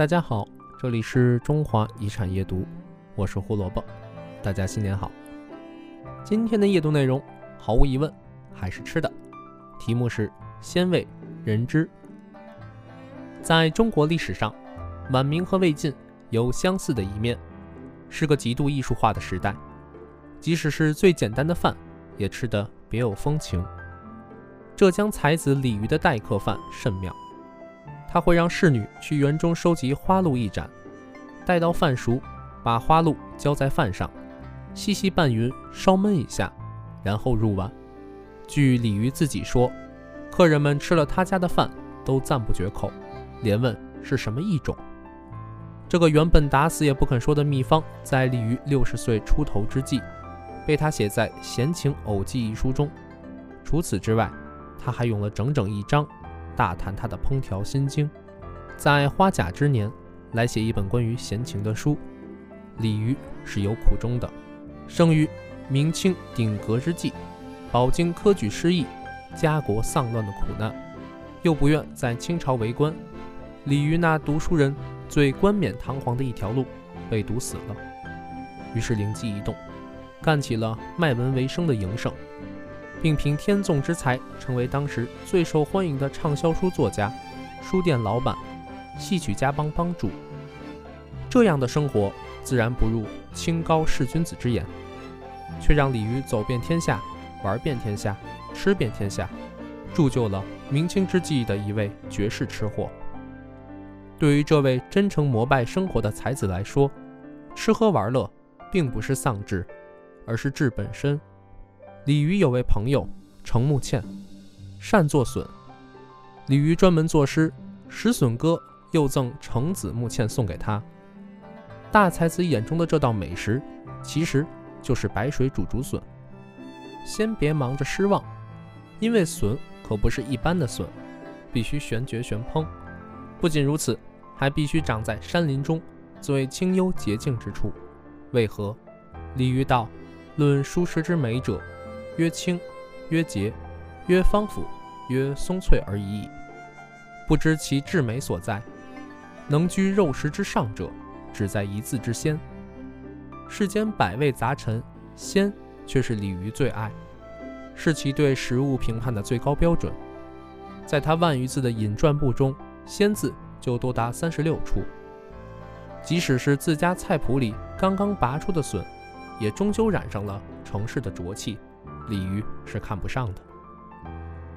大家好，这里是中华遗产夜读，我是胡萝卜，大家新年好。今天的夜读内容毫无疑问还是吃的，题目是鲜味人知。在中国历史上，晚明和魏晋有相似的一面，是个极度艺术化的时代，即使是最简单的饭，也吃得别有风情。浙江才子李渔的待客饭甚妙。他会让侍女去园中收集花露一盏，待到饭熟，把花露浇在饭上，细细拌匀，稍焖一下，然后入碗。据李渔自己说，客人们吃了他家的饭都赞不绝口，连问是什么异种。这个原本打死也不肯说的秘方，在李渔六十岁出头之际，被他写在《闲情偶记》一书中。除此之外，他还用了整整一章。大谈他的烹调心经，在花甲之年来写一本关于闲情的书。李渔是有苦衷的，生于明清鼎革之际，饱经科举失意、家国丧乱的苦难，又不愿在清朝为官。李渔那读书人最冠冕堂皇的一条路被堵死了，于是灵机一动，干起了卖文为生的营生。并凭天纵之才，成为当时最受欢迎的畅销书作家、书店老板、戏曲家帮帮主。这样的生活自然不入清高士君子之眼，却让李渔走遍天下，玩遍天下，吃遍天下，铸就了明清之际的一位绝世吃货。对于这位真诚膜拜生活的才子来说，吃喝玩乐并不是丧志，而是志本身。鲤鱼有位朋友程木倩，善作笋。鲤鱼专门作诗《食笋歌》，又赠程子木倩送给他。大才子眼中的这道美食，其实就是白水煮竹笋。先别忙着失望，因为笋可不是一般的笋，必须玄绝玄烹。不仅如此，还必须长在山林中最清幽洁净之处。为何？鲤鱼道：“论蔬食之美者。”曰清，曰洁，曰芳腐，曰松脆而已矣。不知其至美所在。能居肉食之上者，只在一字之鲜。世间百味杂陈，鲜却是鲤鱼最爱，是其对食物评判的最高标准。在他万余字的引传部中，鲜字就多达三十六处。即使是自家菜谱里刚刚拔出的笋，也终究染上了城市的浊气。鲤鱼是看不上的。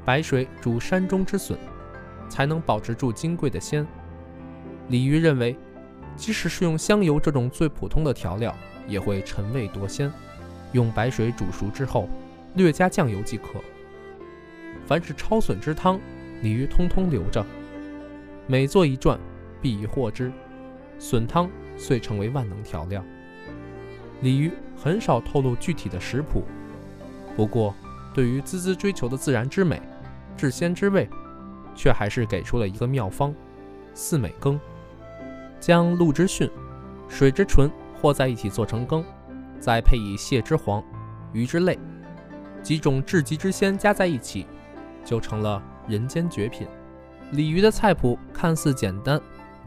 白水煮山中之笋，才能保持住金贵的鲜。鲤鱼认为，即使是用香油这种最普通的调料，也会沉味多鲜。用白水煮熟之后，略加酱油即可。凡是焯笋之汤，鲤鱼通通留着。每做一转，必以获之。笋汤遂成为万能调料。鲤鱼很少透露具体的食谱。不过，对于孜孜追求的自然之美、至鲜之味，却还是给出了一个妙方：四美羹。将鹿之蕈、水之醇和在一起做成羹，再配以蟹之黄、鱼之泪几种至极之鲜加在一起，就成了人间绝品。鲤鱼的菜谱看似简单，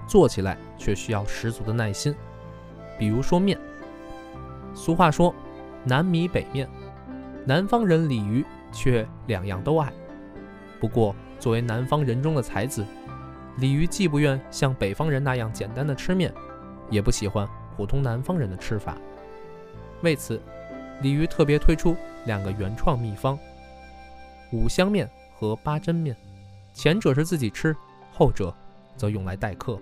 做起来却需要十足的耐心。比如说面，俗话说“南米北面”。南方人鲤鱼却两样都爱。不过，作为南方人中的才子，鲤鱼既不愿像北方人那样简单的吃面，也不喜欢普通南方人的吃法。为此，鲤鱼特别推出两个原创秘方：五香面和八珍面。前者是自己吃，后者则用来待客。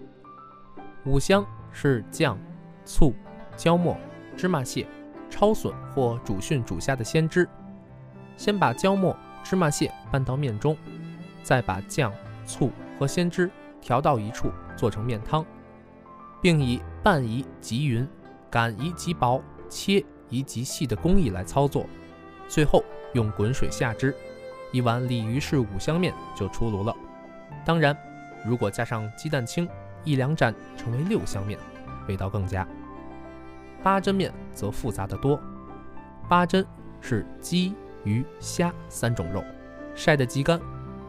五香是酱、醋、椒末、芝麻蟹。焯笋或煮蕈煮虾的鲜汁，先把椒末、芝麻蟹拌到面中，再把酱、醋和鲜汁调到一处，做成面汤，并以拌宜极匀、擀宜极薄、切宜极细的工艺来操作，最后用滚水下汁，一碗鲤鱼式五香面就出炉了。当然，如果加上鸡蛋清一两盏，成为六香面，味道更佳。八珍面则复杂得多。八珍是鸡、鱼、虾三种肉，晒得极干，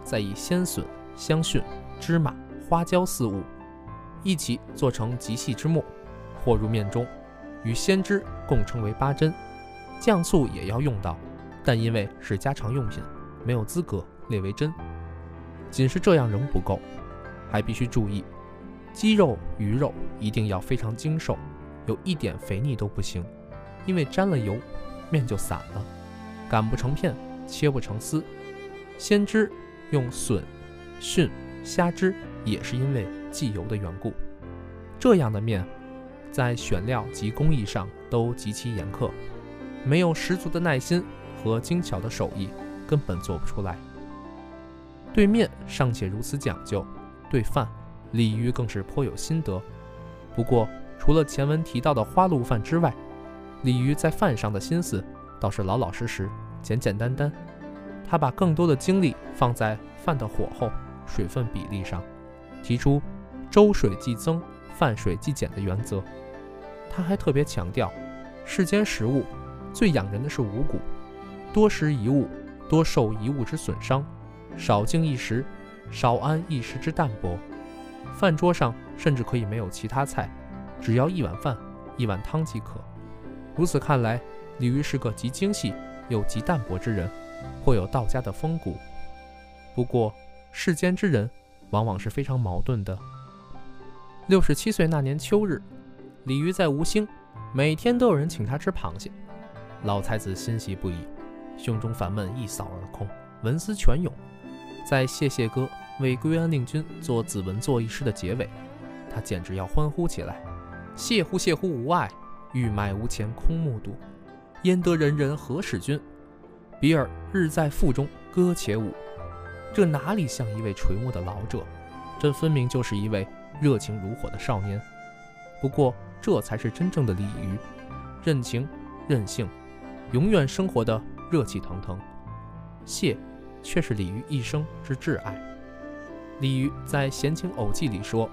再以鲜笋、香蕈、芝麻、花椒四物，一起做成极细之末，和入面中，与鲜汁共称为八珍。酱醋也要用到，但因为是家常用品，没有资格列为珍。仅是这样仍不够，还必须注意，鸡肉、鱼肉一定要非常精瘦，有一点肥腻都不行，因为沾了油，面就散了，擀不成片，切不成丝。鲜汁用笋、蕈、虾汁，也是因为忌油的缘故。这样的面，在选料及工艺上都极其严苛。没有十足的耐心和精巧的手艺，根本做不出来。对面尚且如此讲究，对饭，鲤鱼更是颇有心得。不过，除了前文提到的花露饭之外，鲤鱼在饭上的心思倒是老老实实、简简单单。他把更多的精力放在饭的火候、水分比例上，提出粥水既增，饭水既减的原则。他还特别强调，世间食物。最养人的是五谷，多食一物，多受一物之损伤；少进一食，少安一时之淡泊。饭桌上甚至可以没有其他菜，只要一碗饭、一碗汤即可。如此看来，李渔是个极精细又极淡泊之人，颇有道家的风骨。不过，世间之人往往是非常矛盾的。六十七岁那年秋日，李渔在吴兴，每天都有人请他吃螃蟹。老才子欣喜不已，胸中烦闷一扫而空，文思泉涌。在谢谢哥为归安令君做子文作一诗的结尾，他简直要欢呼起来：“谢乎谢乎无碍，欲买无钱空目睹。焉得人人何使君？比尔日在腹中歌且舞。”这哪里像一位垂暮的老者？这分明就是一位热情如火的少年。不过，这才是真正的鲤鱼，任情任性。永远生活的热气腾腾，蟹却是鲤鱼一生之挚爱。鲤鱼在《闲情偶记》里说，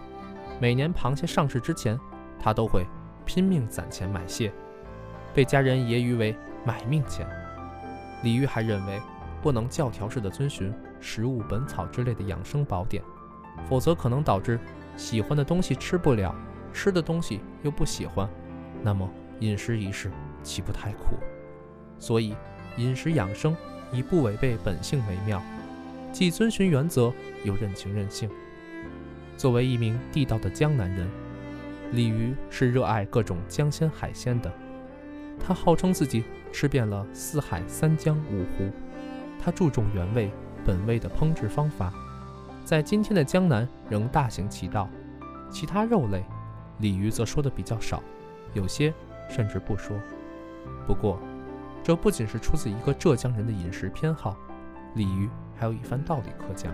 每年螃蟹上市之前，他都会拼命攒钱买蟹，被家人揶揄为“买命钱”。鲤鱼还认为，不能教条式的遵循《食物本草》之类的养生宝典，否则可能导致喜欢的东西吃不了，吃的东西又不喜欢，那么饮食一事岂不太苦？所以，饮食养生以不违背本性为妙，既遵循原则，又任情任性。作为一名地道的江南人，鲤鱼是热爱各种江鲜海鲜的。他号称自己吃遍了四海三江五湖。他注重原味本味的烹制方法，在今天的江南仍大行其道。其他肉类，鲤鱼则说的比较少，有些甚至不说。不过，这不仅是出自一个浙江人的饮食偏好，鲤鱼还有一番道理可讲。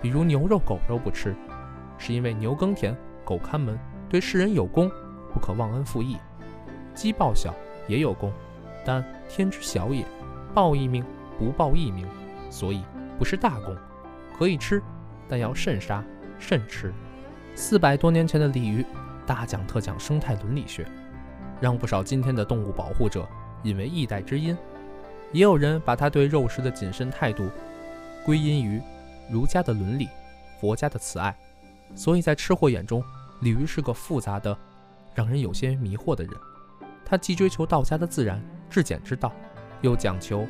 比如牛肉、狗肉不吃，是因为牛耕田、狗看门，对世人有功，不可忘恩负义；鸡报晓也有功，但天之小也，报一命不报一命，所以不是大功，可以吃，但要慎杀慎吃。四百多年前的鲤鱼，大讲特讲生态伦理学，让不少今天的动物保护者。引为一代之音，也有人把他对肉食的谨慎态度归因于儒家的伦理、佛家的慈爱。所以在吃货眼中，鲤鱼是个复杂的、让人有些迷惑的人。他既追求道家的自然至简之道，又讲求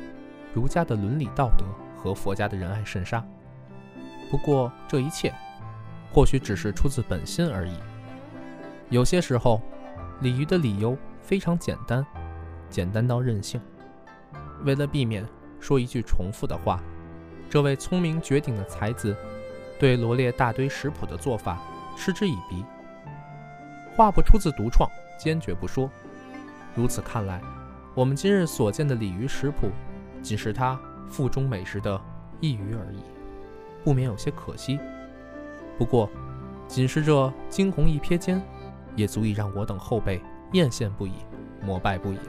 儒家的伦理道德和佛家的仁爱慎杀。不过这一切或许只是出自本心而已。有些时候，鲤鱼的理由非常简单。简单到任性。为了避免说一句重复的话，这位聪明绝顶的才子对罗列大堆食谱的做法嗤之以鼻。话不出自独创，坚决不说。如此看来，我们今日所见的鲤鱼食谱，仅是他腹中美食的一隅而已，不免有些可惜。不过，仅是这惊鸿一瞥间，也足以让我等后辈艳羡不已，膜拜不已了。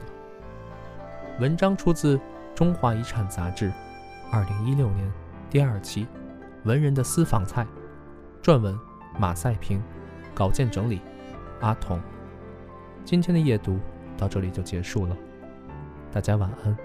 文章出自《中华遗产》杂志，二零一六年第二期，《文人的私房菜》，撰文马赛平，稿件整理阿童。今天的夜读到这里就结束了，大家晚安。